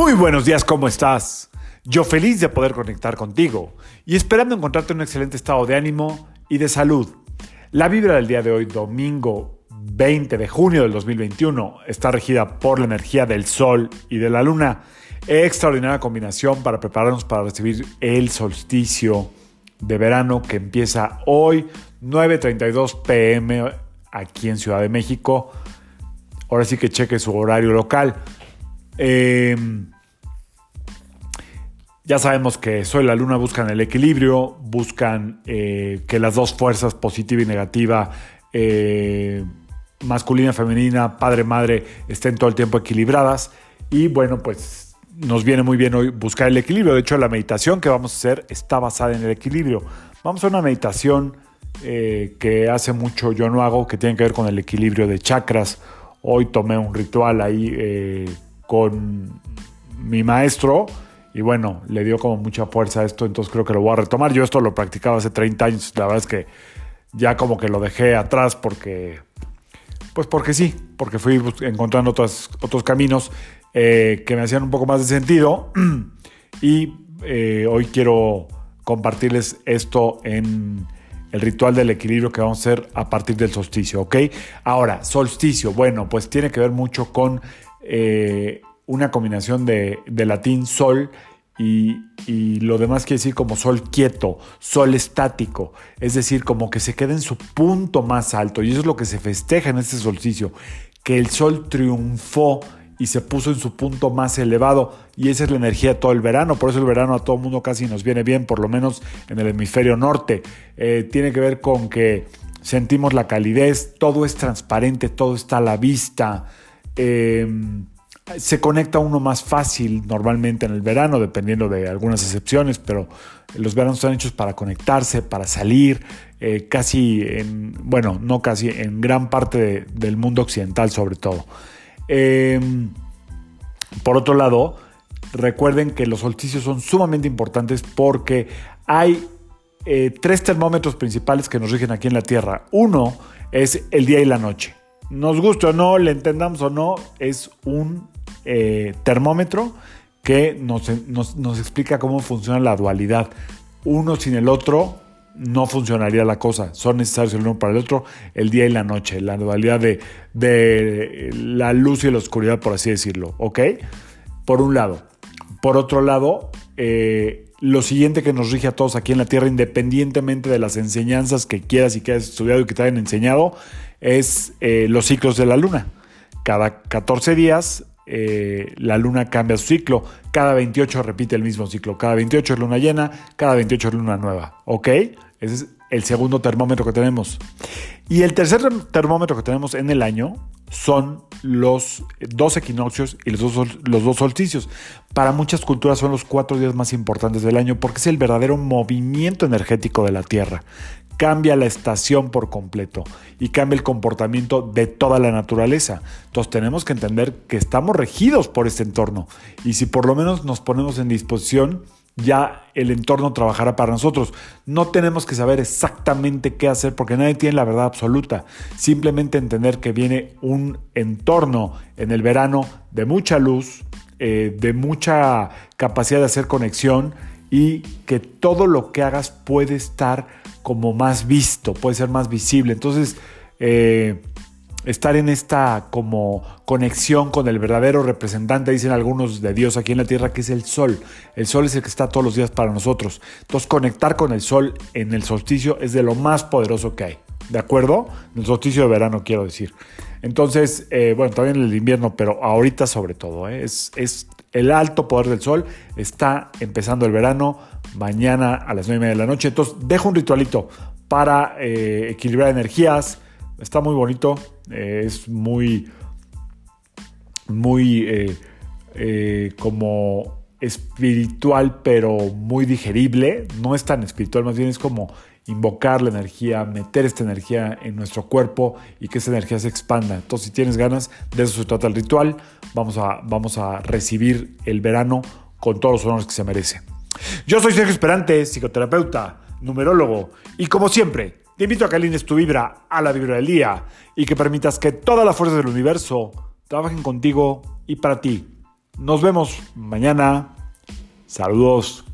Muy buenos días, ¿cómo estás? Yo feliz de poder conectar contigo y esperando encontrarte en un excelente estado de ánimo y de salud. La vibra del día de hoy, domingo 20 de junio del 2021, está regida por la energía del Sol y de la Luna. Extraordinaria combinación para prepararnos para recibir el solsticio de verano que empieza hoy, 9.32 pm, aquí en Ciudad de México. Ahora sí que cheque su horario local. Em, ya sabemos que Sol y la Luna buscan el equilibrio, buscan eh, que las dos fuerzas, positiva y negativa, eh, masculina, femenina, padre, madre, estén todo el tiempo equilibradas. Y bueno, pues nos viene muy bien hoy buscar el equilibrio. De hecho, la meditación que vamos a hacer está basada en el equilibrio. Vamos a una meditación eh, que hace mucho yo no hago, que tiene que ver con el equilibrio de chakras. Hoy tomé un ritual ahí con mi maestro y bueno, le dio como mucha fuerza a esto, entonces creo que lo voy a retomar. Yo esto lo practicaba hace 30 años, la verdad es que ya como que lo dejé atrás porque, pues porque sí, porque fui encontrando otros, caminos eh, que me hacían un poco más de sentido y eh, hoy quiero compartirles esto en el ritual del equilibrio que vamos a hacer a partir del solsticio, ¿ok? Ahora, solsticio, bueno, pues tiene que ver mucho con eh, una combinación de, latín sol y, lo demás quiere decir como sol quieto, sol estático, es decir, como que se queda en su punto más alto y eso es lo que se festeja en este solsticio, que el sol triunfó y se puso en su punto más elevado y esa es la energía de todo el verano, por eso el verano a todo el mundo casi nos viene bien, por lo menos en el hemisferio norte. Eh, tiene que ver con que sentimos la calidez, todo es transparente, todo está a la vista. Em, se conecta uno más fácil normalmente en el verano, dependiendo de algunas excepciones, pero los veranos están hechos para conectarse, para salir, eh, casi en, bueno, no casi, en gran parte del mundo occidental sobre todo. Em, por otro lado, recuerden que los solsticios son sumamente importantes porque hay eh, tres termómetros principales que nos rigen aquí en la Tierra. Uno es el día y la noche nos guste o no, le entendamos o no, es un eh, termómetro que nos, explica cómo funciona la dualidad. Uno sin el otro no funcionaría la cosa. Son necesarios el uno para el otro, el día y la noche, la dualidad de, de la luz y la oscuridad, por así decirlo. ¿Ok? Por un lado. Por otro lado, eh, lo siguiente que nos rige a todos aquí en la Tierra, independientemente de las enseñanzas que quieras y que hayas estudiado y que te hayan enseñado, es eh, los ciclos de la Luna. Cada 14 días eh, la Luna cambia su ciclo, cada 28 repite el mismo ciclo, cada 28 es luna llena, cada 28 es luna nueva, ¿ok? Ese es el segundo termómetro que tenemos. Y el tercer termómetro que tenemos en el año son los dos equinoccios y los dos, los dos solsticios. Para muchas culturas son los cuatro días más importantes del año porque es el verdadero movimiento energético de la Tierra. Cambia la estación por completo y cambia el comportamiento de toda la naturaleza. Entonces tenemos que entender que estamos regidos por este entorno y si por lo menos nos ponemos en disposición, ya el entorno trabajará para nosotros. No tenemos que saber exactamente qué hacer porque nadie tiene la verdad absoluta. Simplemente entender que viene un entorno en el verano de mucha luz, eh, de mucha capacidad de hacer conexión y que todo lo que hagas puede estar como más visto, puede ser más visible. Entonces, eh, estar en esta como conexión con el verdadero representante, dicen algunos de Dios aquí en la tierra, que es el sol. El sol es el que está todos los días para nosotros. Entonces conectar con el sol en el solsticio es de lo más poderoso que hay. ¿De acuerdo? En el solsticio de verano quiero decir. Entonces, eh, bueno, también en el invierno, pero ahorita sobre todo, ¿eh? es, es el alto poder del sol. Está empezando el verano, mañana a las 9 y media de la noche. Entonces, dejo un ritualito para eh, equilibrar energías. Está muy bonito, eh, es muy, muy eh, como espiritual, pero muy digerible. No es tan espiritual, más bien es como invocar la energía, meter esta energía en nuestro cuerpo y que esa energía se expanda. Entonces, si tienes ganas, de eso se trata el ritual. Vamos a, vamos a recibir el verano con todos los honores que se merece. Yo soy Sergio Esperante, psicoterapeuta, numerólogo, y como siempre, te invito a que alines tu vibra a la vibra del día y que permitas que todas las fuerzas del universo trabajen contigo y para ti. Nos vemos mañana. Saludos.